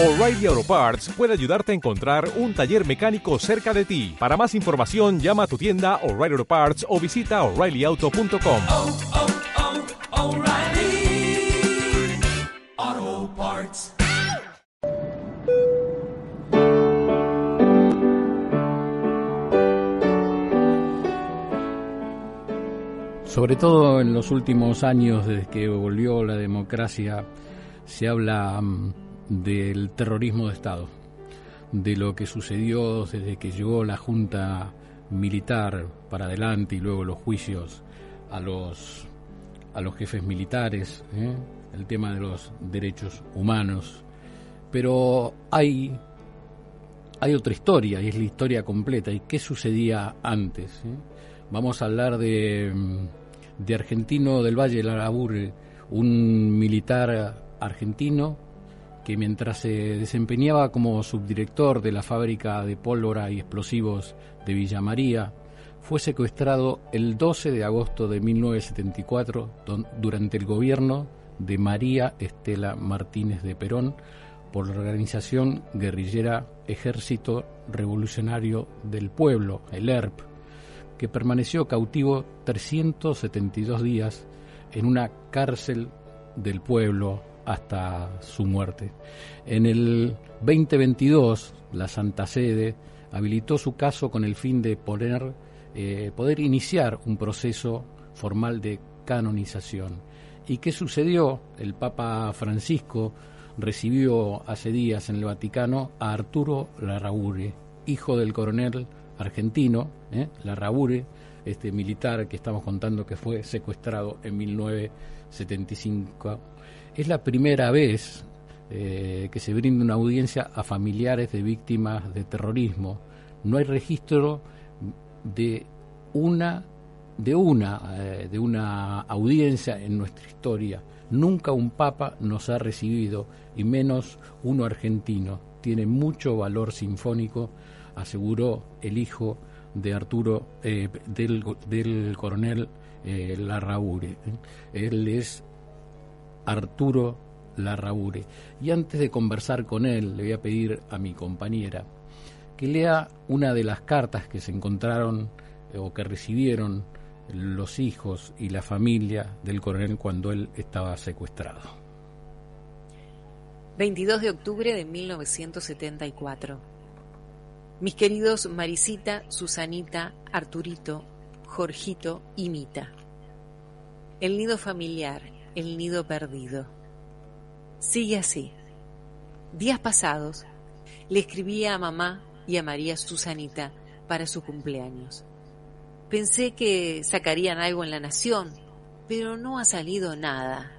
O'Reilly Auto Parts puede ayudarte a encontrar un taller mecánico cerca de ti. Para más información, llama a tu tienda O'Reilly Auto Parts o visita oreillyauto.com. oh, oh, O'Reilly Auto Parts. Sobre todo en los últimos años, desde que volvió la democracia, se habla mm, del terrorismo de Estado, de lo que sucedió desde que llegó la Junta Militar para adelante y luego los juicios a los, a los jefes militares, ¿eh? el tema de los derechos humanos. Pero hay, hay otra historia, y es la historia completa, y qué sucedía antes. ¿eh? Vamos a hablar de, de Argentino del Valle de Larabur, un militar argentino que mientras se desempeñaba como subdirector de la fábrica de pólvora y explosivos de Villa María, fue secuestrado el 12 de agosto de 1974 don- durante el gobierno de María Estela Martínez de Perón por la organización guerrillera Ejército Revolucionario del Pueblo, el ERP, que permaneció cautivo 372 días en una cárcel del pueblo hasta su muerte. En el 2022, la Santa Sede habilitó su caso con el fin de poner, eh, poder iniciar un proceso formal de canonización. ¿Y qué sucedió? El Papa Francisco recibió hace días en el Vaticano a Arturo Larraure, hijo del coronel argentino, ¿eh? Larraure, este militar que estamos contando que fue secuestrado en 1975. Es la primera vez eh, que se brinda una audiencia a familiares de víctimas de terrorismo. No hay registro de una de una eh, de una audiencia en nuestra historia. Nunca un papa nos ha recibido y menos uno argentino. Tiene mucho valor sinfónico, aseguró el hijo de Arturo eh, del, del coronel eh. Él es Arturo Larraure. Y antes de conversar con él, le voy a pedir a mi compañera que lea una de las cartas que se encontraron eh, o que recibieron los hijos y la familia del coronel cuando él estaba secuestrado. 22 de octubre de 1974. Mis queridos Marisita, Susanita, Arturito, Jorgito y Mita. El nido familiar, el nido perdido. Sigue así. Días pasados le escribí a mamá y a María Susanita para su cumpleaños. Pensé que sacarían algo en la nación, pero no ha salido nada.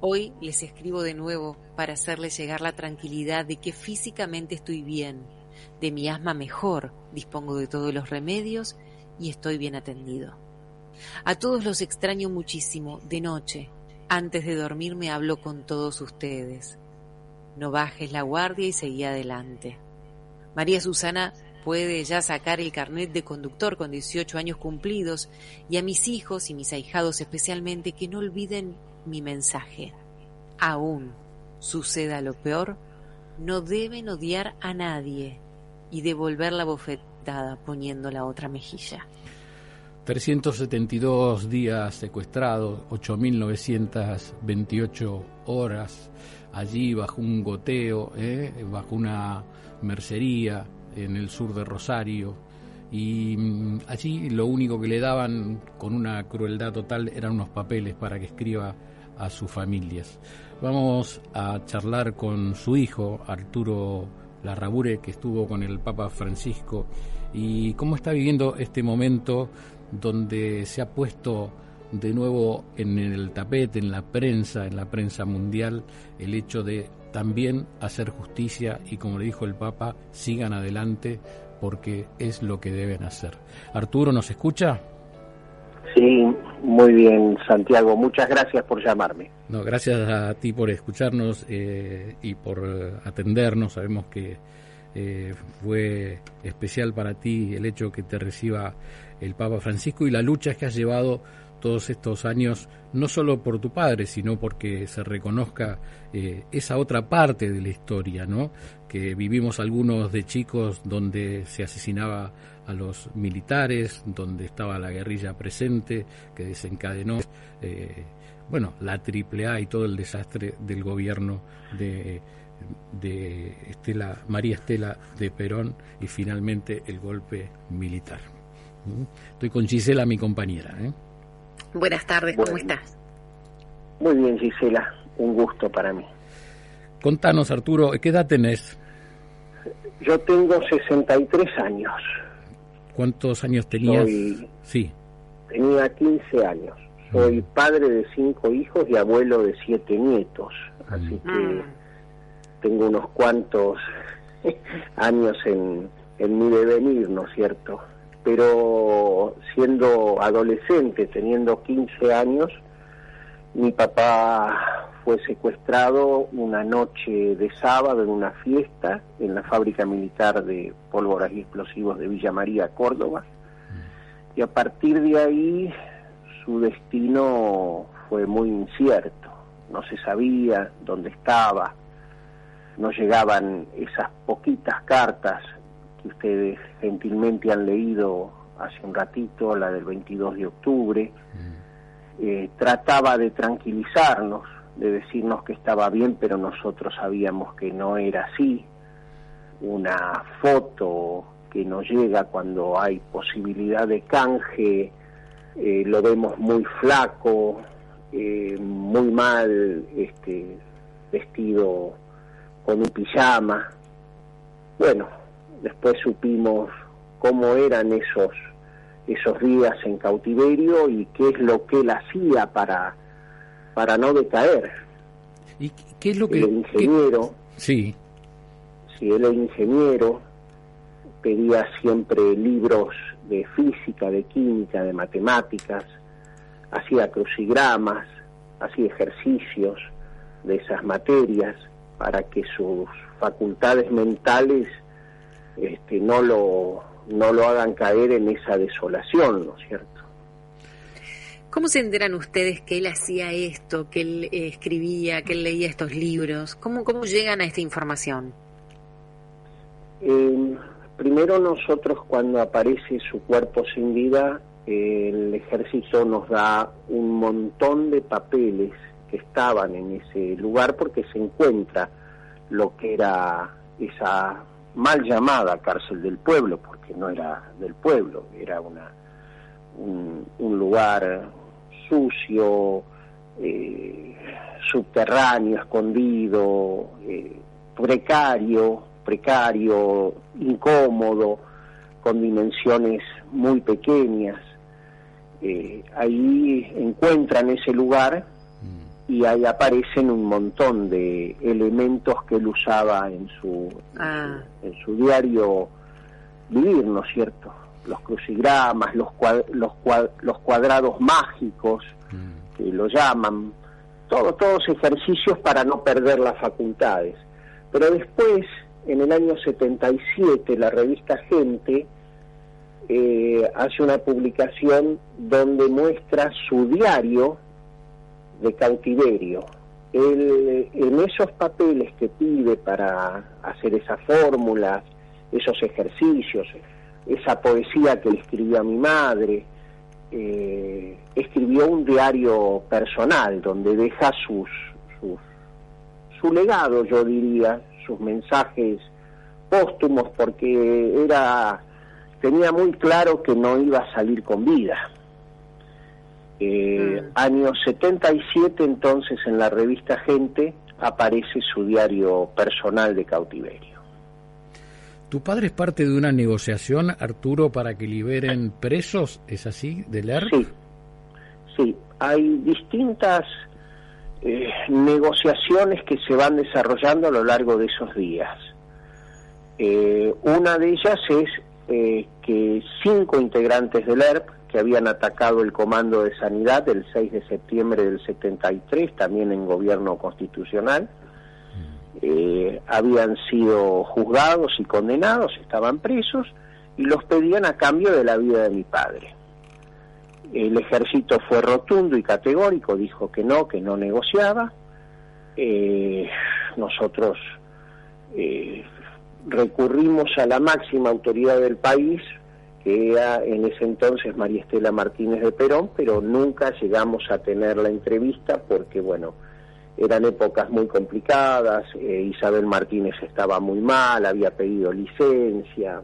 Hoy les escribo de nuevo para hacerles llegar la tranquilidad de que físicamente estoy bien, de mi asma mejor, dispongo de todos los remedios y estoy bien atendido. A todos los extraño muchísimo, de noche. Antes de dormir me hablo con todos ustedes. No bajes la guardia y seguí adelante. María Susana puede ya sacar el carnet de conductor con 18 años cumplidos y a mis hijos y mis ahijados especialmente que no olviden mi mensaje. Aún suceda lo peor, no deben odiar a nadie y devolver la bofetada poniendo la otra mejilla. 372 días secuestrados, 8.928 horas allí bajo un goteo, ¿eh? bajo una mercería en el sur de Rosario. Y mm, allí lo único que le daban con una crueldad total eran unos papeles para que escriba a sus familias. Vamos a charlar con su hijo, Arturo Larrabure, que estuvo con el Papa Francisco, y cómo está viviendo este momento donde se ha puesto de nuevo en el tapete, en la prensa, en la prensa mundial, el hecho de también hacer justicia y, como le dijo el Papa, sigan adelante porque es lo que deben hacer. Arturo, ¿nos escucha? Sí, muy bien, Santiago. Muchas gracias por llamarme. No, gracias a ti por escucharnos eh, y por atendernos. Sabemos que eh, fue especial para ti el hecho que te reciba el Papa Francisco y la lucha que has llevado todos estos años, no solo por tu padre, sino porque se reconozca eh, esa otra parte de la historia, ¿no? Que vivimos algunos de chicos donde se asesinaba a los militares, donde estaba la guerrilla presente, que desencadenó, eh, bueno, la AAA y todo el desastre del gobierno de de Estela, María Estela de Perón y finalmente el golpe militar. Estoy con Gisela, mi compañera. ¿eh? Buenas tardes, ¿cómo estás? Muy bien, Gisela, un gusto para mí. Contanos, Arturo, ¿qué edad tenés? Yo tengo 63 años. ¿Cuántos años tenías? sí. Tenía 15 años. Soy mm. padre de cinco hijos y abuelo de siete nietos. Así mm. que tengo unos cuantos años en, en mi devenir, ¿no es cierto? Pero siendo adolescente, teniendo 15 años, mi papá fue secuestrado una noche de sábado en una fiesta en la fábrica militar de pólvoras y explosivos de Villa María, Córdoba. Y a partir de ahí su destino fue muy incierto. No se sabía dónde estaba, no llegaban esas poquitas cartas que ustedes gentilmente han leído hace un ratito, la del 22 de octubre, mm. eh, trataba de tranquilizarnos, de decirnos que estaba bien, pero nosotros sabíamos que no era así. Una foto que nos llega cuando hay posibilidad de canje, eh, lo vemos muy flaco, eh, muy mal este, vestido con un pijama. Bueno, después supimos cómo eran esos esos días en cautiverio y qué es lo que él hacía para para no decaer. ¿Y qué es lo que el ingeniero? Sí. Si él es ingeniero, pedía siempre libros de física, de química, de matemáticas, hacía crucigramas, hacía ejercicios de esas materias para que sus facultades mentales este, no lo no lo hagan caer en esa desolación, ¿no es cierto? ¿Cómo se enteran ustedes que él hacía esto, que él eh, escribía, que él leía estos libros? ¿Cómo, cómo llegan a esta información? Eh, primero nosotros cuando aparece su cuerpo sin vida, el ejército nos da un montón de papeles que estaban en ese lugar porque se encuentra lo que era esa mal llamada cárcel del pueblo, porque no era del pueblo, era una un, lugar sucio, eh, subterráneo, escondido, eh, precario, precario, incómodo, con dimensiones muy pequeñas. Eh, ahí encuentran ese lugar y ahí aparecen un montón de elementos que él usaba en su, ah. en su diario vivir, ¿no es cierto? Los crucigramas, los, los, los cuadrados mágicos, mm. que lo llaman, todo, todos ejercicios para no perder las facultades. Pero después, en el año 77, la revista Gente eh, hace una publicación donde muestra su diario, de cautiverio. En esos papeles que pide para hacer esas fórmulas, esos ejercicios, esa poesía que le escribió a mi madre, eh, escribió un diario personal donde deja sus, sus, su legado, yo diría, sus mensajes póstumos, porque era tenía muy claro que no iba a salir con vida. Eh, mm. Año 77 entonces en la revista Gente aparece su diario personal de cautiverio. ¿Tu padre es parte de una negociación, Arturo, para que liberen presos? ¿Es así, de leer? Sí, sí. Hay distintas eh, negociaciones que se van desarrollando a lo largo de esos días. Eh, una de ellas es eh, que cinco integrantes del ERP que habían atacado el Comando de Sanidad el 6 de septiembre del 73, también en gobierno constitucional. Eh, habían sido juzgados y condenados, estaban presos y los pedían a cambio de la vida de mi padre. el ejército fue rotundo y categórico, dijo que no, que no negociaba. Eh, nosotros eh, recurrimos a la máxima autoridad del país, que era en ese entonces María Estela Martínez de Perón, pero nunca llegamos a tener la entrevista porque, bueno, eran épocas muy complicadas, eh, Isabel Martínez estaba muy mal, había pedido licencia,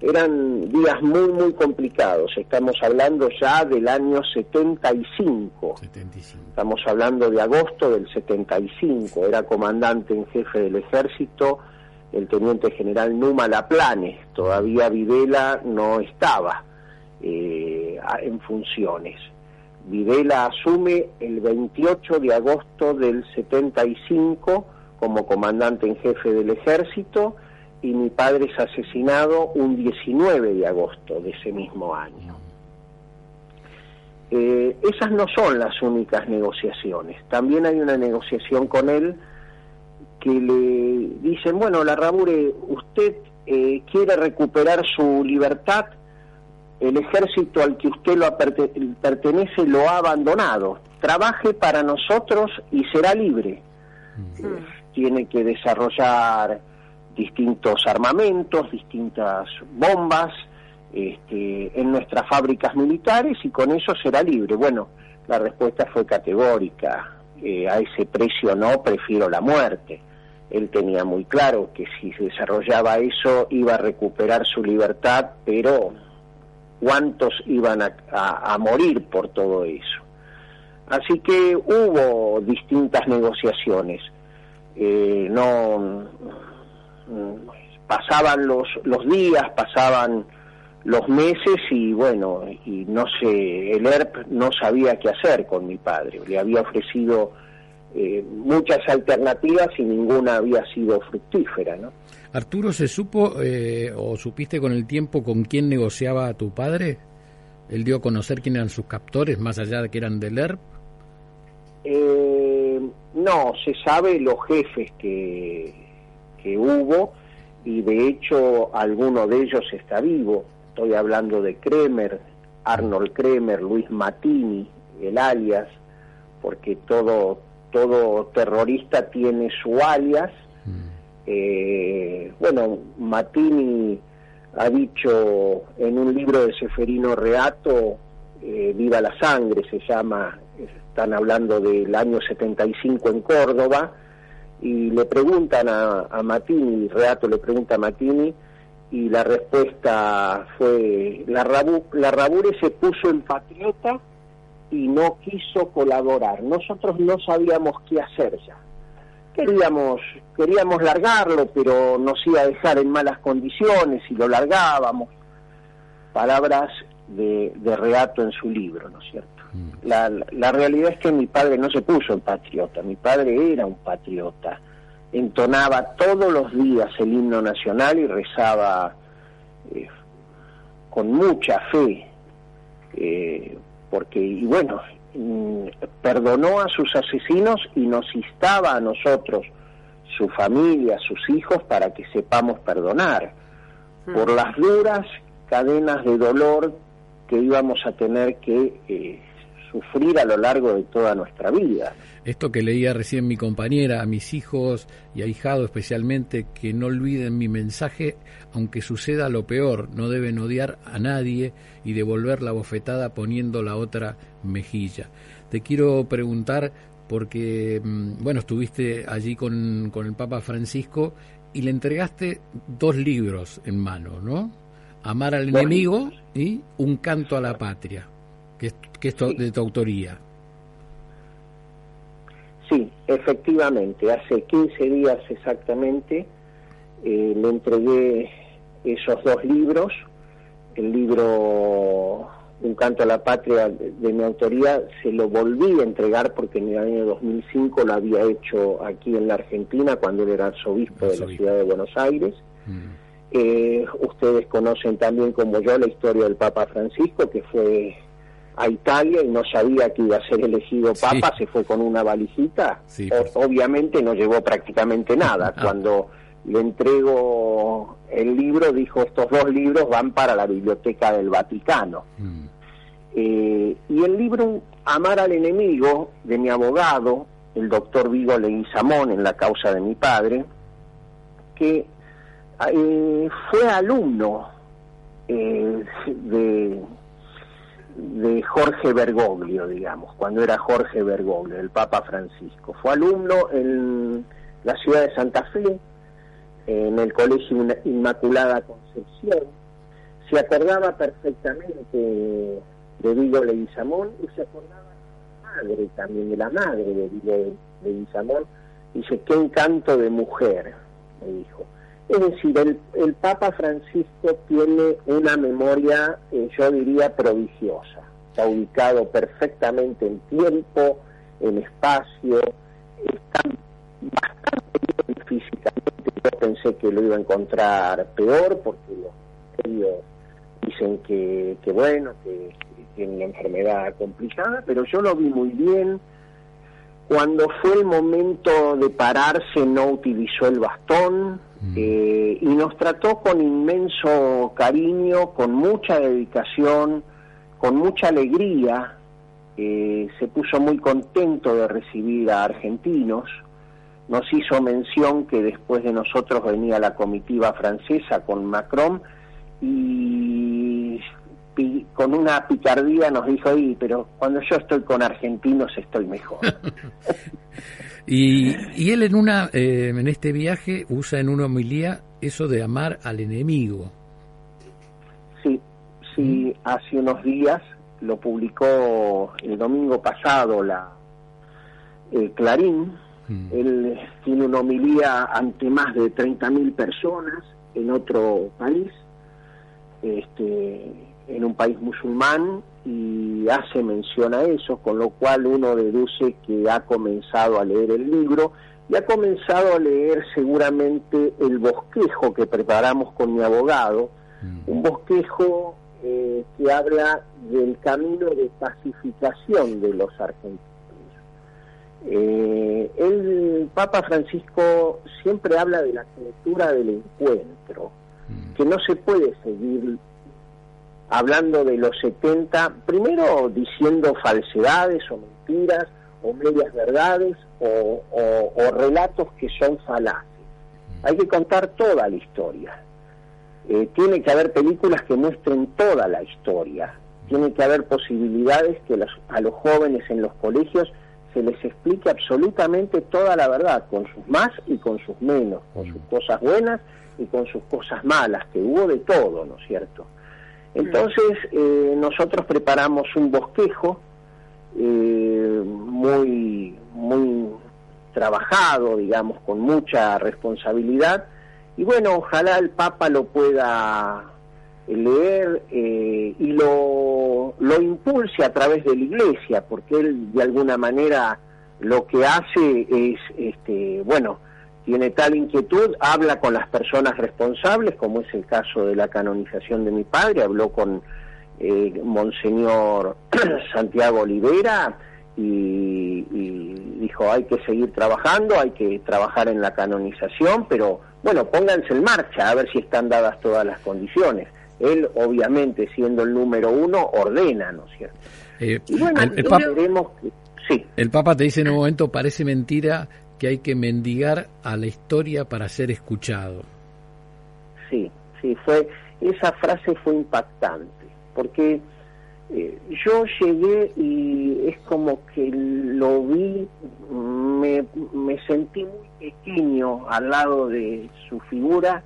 eran días muy, muy complicados. Estamos hablando ya del año 75. 75. Estamos hablando de agosto del 75. Era comandante en jefe del ejército el teniente general Numa Laplanes. Todavía Videla no estaba eh, en funciones. Videla asume el 28 de agosto del 75 como comandante en jefe del ejército y mi padre es asesinado un 19 de agosto de ese mismo año. Eh, esas no son las únicas negociaciones. También hay una negociación con él que le dicen, bueno, la Rabure, usted eh, quiere recuperar su libertad, el ejército al que usted lo pertenece lo ha abandonado. Trabaje para nosotros y será libre. tiene que desarrollar distintos armamentos, distintas bombas este, en nuestras fábricas militares y con eso será libre. Bueno, la respuesta fue categórica. Eh, a ese precio no, prefiero la muerte. Él tenía muy claro que si se desarrollaba eso iba a recuperar su libertad, pero ¿cuántos iban a, morir por todo eso? Así que hubo distintas negociaciones. Eh, no pasaban los, los días, pasaban los meses y bueno, y no sé, el ERP no sabía qué hacer con mi padre. Le había ofrecido eh, muchas alternativas y ninguna había sido fructífera, ¿no? Arturo, ¿se supo eh, o supiste con el tiempo con quién negociaba tu padre? ¿Él dio a conocer quién eran sus captores, más allá de que eran del ERP? Eh, no, se sabe los jefes que, que hubo y de hecho alguno de ellos está vivo. Estoy hablando de Kremer, Arnold Kremer, Luis Matini, el alias, porque todo, todo terrorista tiene su alias. Mm. Eh, bueno, Matini ha dicho en un libro de Seferino Reato, eh, Viva la Sangre se llama, están hablando del año 75 en Córdoba, y le preguntan a, a Matini, Reato le pregunta a Matini, y la respuesta fue, la, Rabu, la Rabure se puso en patriota y no quiso colaborar. Nosotros no sabíamos qué hacer ya. Queríamos, queríamos largarlo, pero nos iba a dejar en malas condiciones y lo largábamos. Palabras de, de Reato en su libro, ¿no es cierto? Mm. La, la realidad es que mi padre no se puso en patriota, mi padre era un patriota. Entonaba todos los días el himno nacional y rezaba eh, con mucha fe, eh, porque, y bueno, mm, perdonó a sus asesinos y nos instaba a nosotros, su familia, sus hijos, para que sepamos perdonar mm. por las duras cadenas de dolor que íbamos a tener que eh, sufrir a lo largo de toda nuestra vida. Esto que leía recién mi compañera, a mis hijos y a hijado especialmente, que no olviden mi mensaje, aunque suceda lo peor, no deben odiar a nadie y devolver la bofetada poniendo la otra mejilla. Te quiero preguntar, porque, mm, bueno, estuviste allí con, con el Papa Francisco y le entregaste dos libros en mano, ¿no? Amar al enemigo y Un canto a la patria que es, de tu autoría. Sí, efectivamente, hace 15 días exactamente eh, le entregué esos dos libros, el libro Un canto a la patria de, mi autoría, se lo volví a entregar porque en el año 2005 lo había hecho aquí en la Argentina cuando él era arzobispo, de la ciudad de Buenos Aires. Mm. Eh, ustedes conocen también como yo la historia del Papa Francisco, que fue a Italia y no sabía que iba a ser elegido papa, se fue con una valijita, obviamente no llevó prácticamente nada. Ah. Cuando le entrego el libro, dijo, estos dos libros van para la biblioteca del Vaticano. Mm. Eh, y el libro Amar al enemigo de mi abogado, el doctor Vigo Leguizamón, en la causa de mi padre, que eh, fue alumno eh, de, de Jorge Bergoglio, digamos, cuando era Jorge Bergoglio, el Papa Francisco. Fue alumno en la ciudad de Santa Fe, en el Colegio Inmaculada Concepción. Se acordaba perfectamente de Vigo Leguizamón y se acordaba de la madre también, de la madre de Vigo Leguizamón. Dice, qué encanto de mujer, me dijo. Es decir, el, Papa Francisco tiene una memoria, eh, yo diría, prodigiosa. Está ubicado perfectamente en tiempo, en espacio, está bastante bien físicamente. Yo pensé que lo iba a encontrar peor porque los medios dicen que, que bueno, que tiene una enfermedad complicada, pero yo lo vi muy bien. Cuando fue el momento de pararse no utilizó el bastón, eh, y nos trató con inmenso cariño, con mucha dedicación, con mucha alegría. Eh, se puso muy contento de recibir a argentinos. Nos hizo mención que después de nosotros venía la comitiva francesa con Macron y, y con una picardía nos dijo, ahí, pero cuando yo estoy con argentinos estoy mejor. Y, y él en una eh, en este viaje usa en una homilía eso de amar al enemigo. Sí, sí, hace unos días lo publicó el domingo pasado la el Clarín. Mm. Él tiene una homilía ante más de 30.000 personas en otro país, este, en un país musulmán, y hace mención a eso, con lo cual uno deduce que ha comenzado a leer el libro y ha comenzado a leer seguramente el bosquejo que preparamos con mi abogado, un bosquejo eh, que habla del camino de pacificación de los argentinos. Eh, el Papa Francisco siempre habla de la cultura del encuentro, que no se puede seguir hablando de los 70, primero diciendo falsedades o mentiras o medias verdades o, o- o relatos que son falaces. Hay que contar toda la historia. Eh, tiene que haber películas que muestren toda la historia. Tiene que haber posibilidades que los- a los jóvenes en los colegios se les explique absolutamente toda la verdad, con sus más y con sus menos, con sus cosas buenas y con sus cosas malas, que hubo de todo, ¿no es cierto? Entonces, eh, nosotros preparamos un bosquejo eh, muy, muy trabajado, digamos, con mucha responsabilidad. Y bueno, ojalá el Papa lo pueda eh, leer eh, y lo, lo impulse a través de la Iglesia, porque él de alguna manera lo que hace es, este, bueno, tiene tal inquietud, habla con las personas responsables, como es el caso de la canonización de mi padre, habló con eh, Monseñor Santiago Olivera y, y dijo hay que seguir trabajando, hay que trabajar en la canonización, pero bueno, pónganse en marcha a ver si están dadas todas las condiciones. Él, obviamente, siendo el número uno, ordena, ¿no es cierto? Eh, Y bueno, el, el Papa, esperemos que... Sí, el Papa te dice en un momento, parece mentira hay que mendigar a la historia para ser escuchado. Sí, sí, fue esa frase fue impactante, porque eh, yo llegué y es como que lo vi, me, me sentí muy pequeño al lado de su figura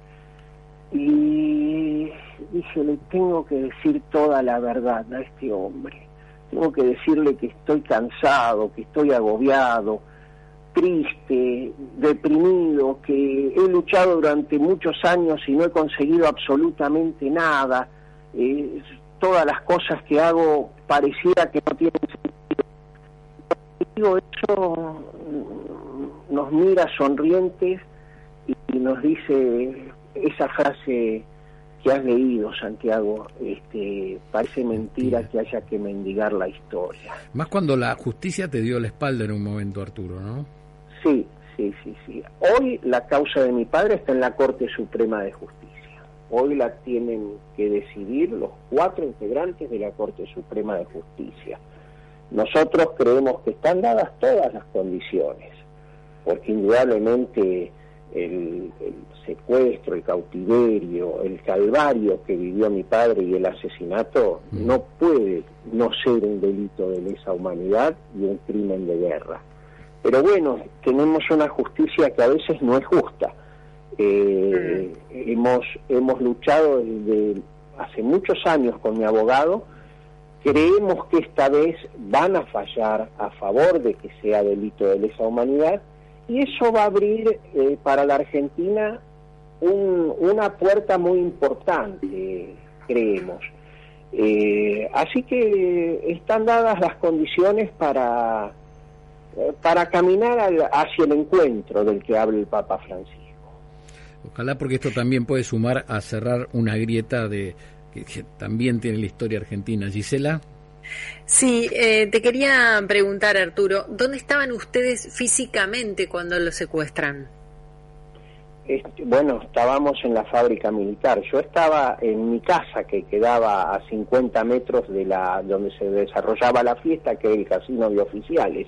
y dije, le tengo que decir toda la verdad a este hombre, tengo que decirle que estoy cansado, que estoy agobiado, triste, deprimido, que he luchado durante muchos años y no he conseguido absolutamente nada. Eh, todas las cosas que hago pareciera que no tienen sentido. Digo, eso mm, nos mira sonrientes y, y nos dice esa frase que has leído, Santiago, este, parece mentira Mentira. que haya que mendigar la historia. Más cuando la justicia te dio la espalda en un momento, Arturo, ¿no? Sí, sí, sí, sí. Hoy la causa de mi padre está en la Corte Suprema de Justicia. hoy la tienen que decidir los cuatro integrantes de la Corte Suprema de Justicia. Nosotros creemos que están dadas todas las condiciones, porque indudablemente el, secuestro, el cautiverio, el calvario que vivió mi padre y el asesinato mm. no puede no ser un delito de lesa humanidad y un crimen de guerra. Pero bueno, tenemos una justicia que a veces no es justa. Eh, hemos, hemos luchado desde hace muchos años con mi abogado, creemos que esta vez van a fallar a favor de que sea delito de lesa humanidad y eso va a abrir eh, para la Argentina una puerta muy importante, creemos. Eh, así que están dadas las condiciones para, para caminar hacia el encuentro del que habla el Papa Francisco. Ojalá porque esto también puede sumar a cerrar una grieta de que también tiene la historia argentina. Gisela. Sí, eh, te quería preguntar, Arturo, ¿dónde estaban ustedes físicamente cuando lo secuestran? bueno, estábamos en la fábrica militar. Yo estaba en mi casa que quedaba a 50 metros de la donde se desarrollaba la fiesta, que es el casino de oficiales.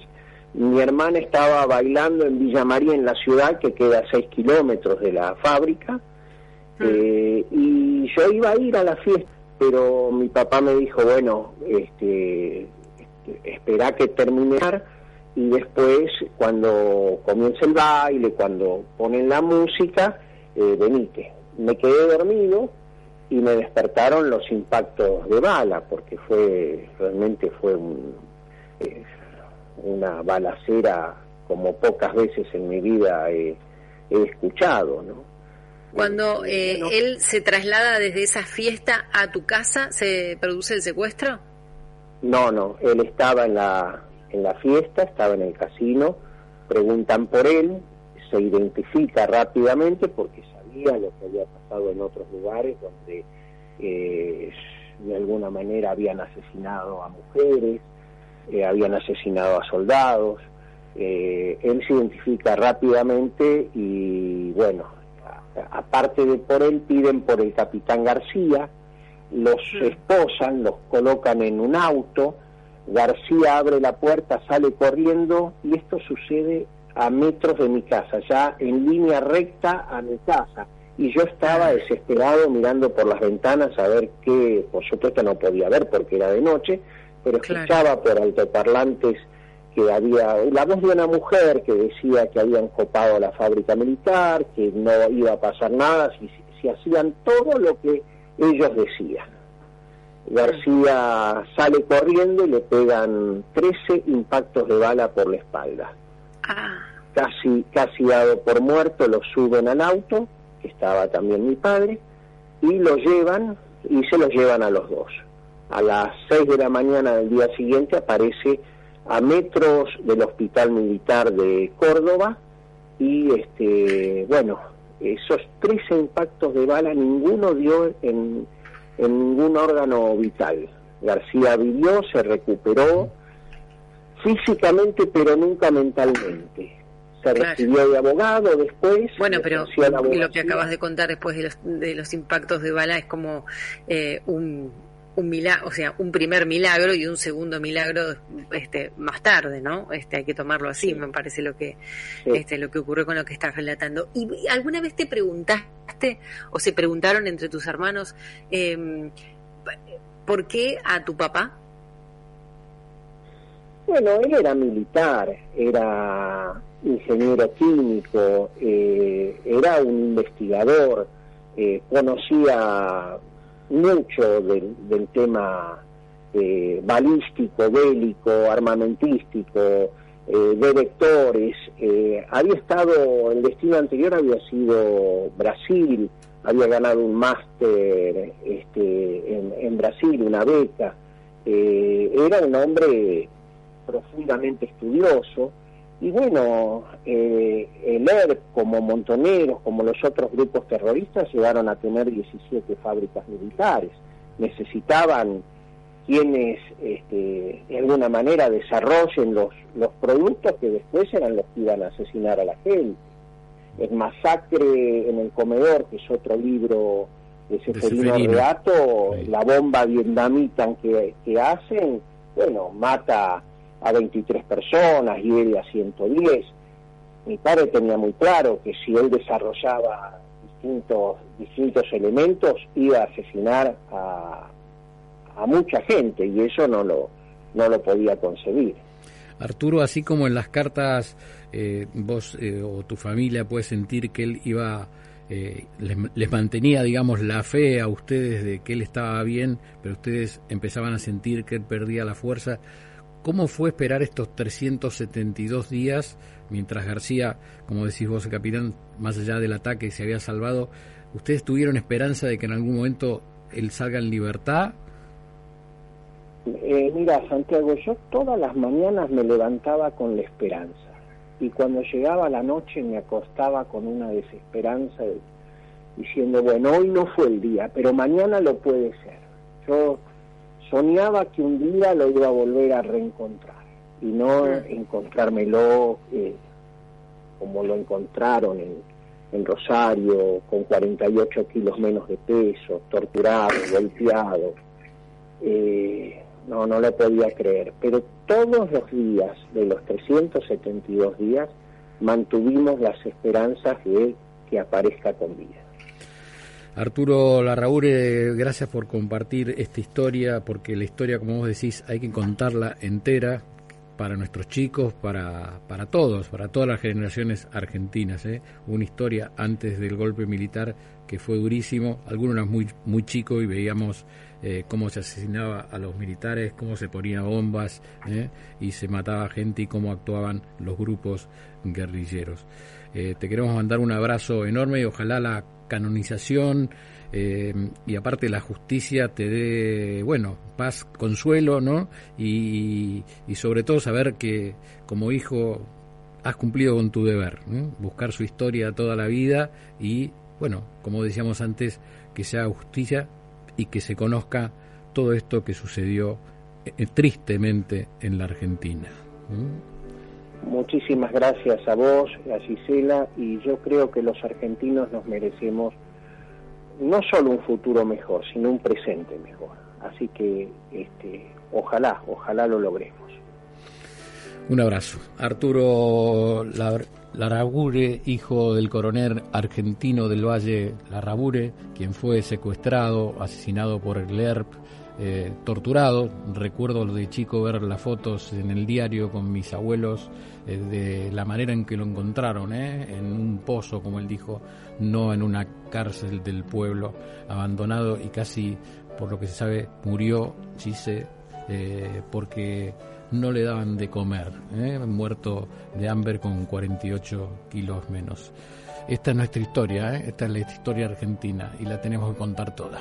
Mi hermana estaba bailando en Villa María, en la ciudad, que queda a 6 kilómetros de la fábrica, mm. eh, y yo iba a ir a la fiesta pero mi papá me dijo, bueno, este, este espera que terminar y después cuando comience el baile, cuando ponen la música, eh, venite. Me quedé dormido y me despertaron los impactos de bala, porque fue realmente fue eh, una balacera como pocas veces en mi vida he, he escuchado, ¿no? Cuando eh, él se traslada desde esa fiesta a tu casa, ¿se produce el secuestro? No, no, él estaba en la, en la fiesta, estaba en el casino, preguntan por él, se identifica rápidamente porque sabía lo que había pasado en otros lugares donde eh, de alguna manera habían asesinado a mujeres, eh, habían asesinado a soldados. él se identifica rápidamente y bueno, aparte de por él, piden por el capitán García, los esposan, los colocan en un auto, García abre la puerta, sale corriendo y esto sucede a metros de mi casa, ya en línea recta a mi casa. Y yo estaba desesperado mirando por las ventanas a ver qué, por supuesto no podía ver porque era de noche, pero escuchaba por altoparlantes que había la voz de una mujer que decía que habían copado la fábrica militar, que no iba a pasar nada si, si hacían todo lo que ellos decían. García sale corriendo y le pegan 13 impactos de bala por la espalda. Ah. Casi, casi dado por muerto, lo suben al auto, que estaba también mi padre, y lo llevan, y se lo llevan a los dos. A las 6 de la mañana del día siguiente aparece a metros del Hospital Militar de Córdoba y este bueno esos 13 impactos de bala ninguno dio en, ningún órgano vital. García vivió, se recuperó físicamente pero nunca mentalmente. Se recibió de abogado después. Bueno, pero lo que acabas de contar después de los, de los impactos de bala es como eh, un un milagro, o sea, un primer milagro y un segundo milagro este más tarde, ¿no? Este hay que tomarlo así, me parece lo que este lo que ocurrió con lo que estás relatando. ¿Y alguna vez te preguntaste o se preguntaron entre tus hermanos eh, por qué a tu papá? Bueno, él era militar, era ingeniero químico, eh, era un investigador, eh, conocía mucho del, tema eh, balístico, bélico, armamentístico, eh, de vectores. Eh, había estado, el destino anterior había sido Brasil, había ganado un máster este, en, en, Brasil, una beca. era un hombre profundamente estudioso y bueno, eh, el ERP, como Montoneros, como los otros grupos terroristas, llegaron a tener 17 fábricas militares. Necesitaban quienes este, de alguna manera desarrollen los, los productos que después eran los que iban a asesinar a la gente. El masacre en el comedor, que es otro libro de Seferino Reato, la bomba vietnamita que, que hacen, bueno, mata a 23 personas, y él a 110. Mi padre tenía muy claro que si él desarrollaba distintos, distintos elementos, iba a asesinar a, a mucha gente y eso no lo, no lo podía concebir. Arturo, así como en las cartas eh, vos eh, o tu familia puede sentir que él iba, eh, les, mantenía, digamos, la fe a ustedes de que él estaba bien, pero ustedes empezaban a sentir que él perdía la fuerza. ¿Cómo fue esperar estos 372 días mientras García, como decís vos, capitán, más allá del ataque se había salvado? ¿Ustedes tuvieron esperanza de que en algún momento él salga en libertad eh, mira, Santiago, yo todas las mañanas me levantaba con la esperanza y cuando llegaba la noche me acostaba con una desesperanza diciendo, bueno, hoy no fue el día, pero mañana lo puede ser. Yo soñaba que un día lo iba a volver a reencontrar y no encontrármelo eh, como lo encontraron en, en Rosario, con 48 kilos menos de peso, torturado, golpeado. Eh, no, no lo podía creer. Pero todos los días de los 372 días mantuvimos las esperanzas de que aparezca con vida. Arturo Larraure, gracias por compartir esta historia, porque la historia, como vos decís, hay que contarla entera para nuestros chicos, para, para todos, para todas las generaciones argentinas. ¿eh? Una historia antes del golpe militar que fue durísimo, algunos eran muy, muy chicos y veíamos eh, cómo se asesinaba a los militares, cómo se ponían bombas eh, y se mataba gente y cómo actuaban los grupos guerrilleros. Eh, te queremos mandar un abrazo enorme y ojalá la canonización y aparte la justicia te dé, bueno, paz, consuelo, ¿no? Y, y sobre todo saber que como hijo has cumplido con tu deber, buscar su historia toda la vida y, bueno, como decíamos antes, que sea justicia y que se conozca todo esto que sucedió eh, tristemente en la Argentina. Muchísimas gracias a vos, a Gisela, y yo creo que los argentinos nos merecemos no solo un futuro mejor, sino un presente mejor. Así que este, ojalá, ojalá lo logremos. Un abrazo. Arturo Larrabure, hijo del coronel argentino del Valle Larrabure, quien fue secuestrado, asesinado por el ERP, eh, torturado. Recuerdo de chico ver las fotos en el diario con mis abuelos eh, de la manera en que lo encontraron, eh, en un pozo, como él dijo, no en una cárcel del pueblo, abandonado y casi, por lo que se sabe, murió, Chise, porque no le daban de comer, ¿eh? muerto de hambre con 48 kilos menos. Esta es nuestra historia, ¿eh? esta es la historia argentina y la tenemos que contar toda.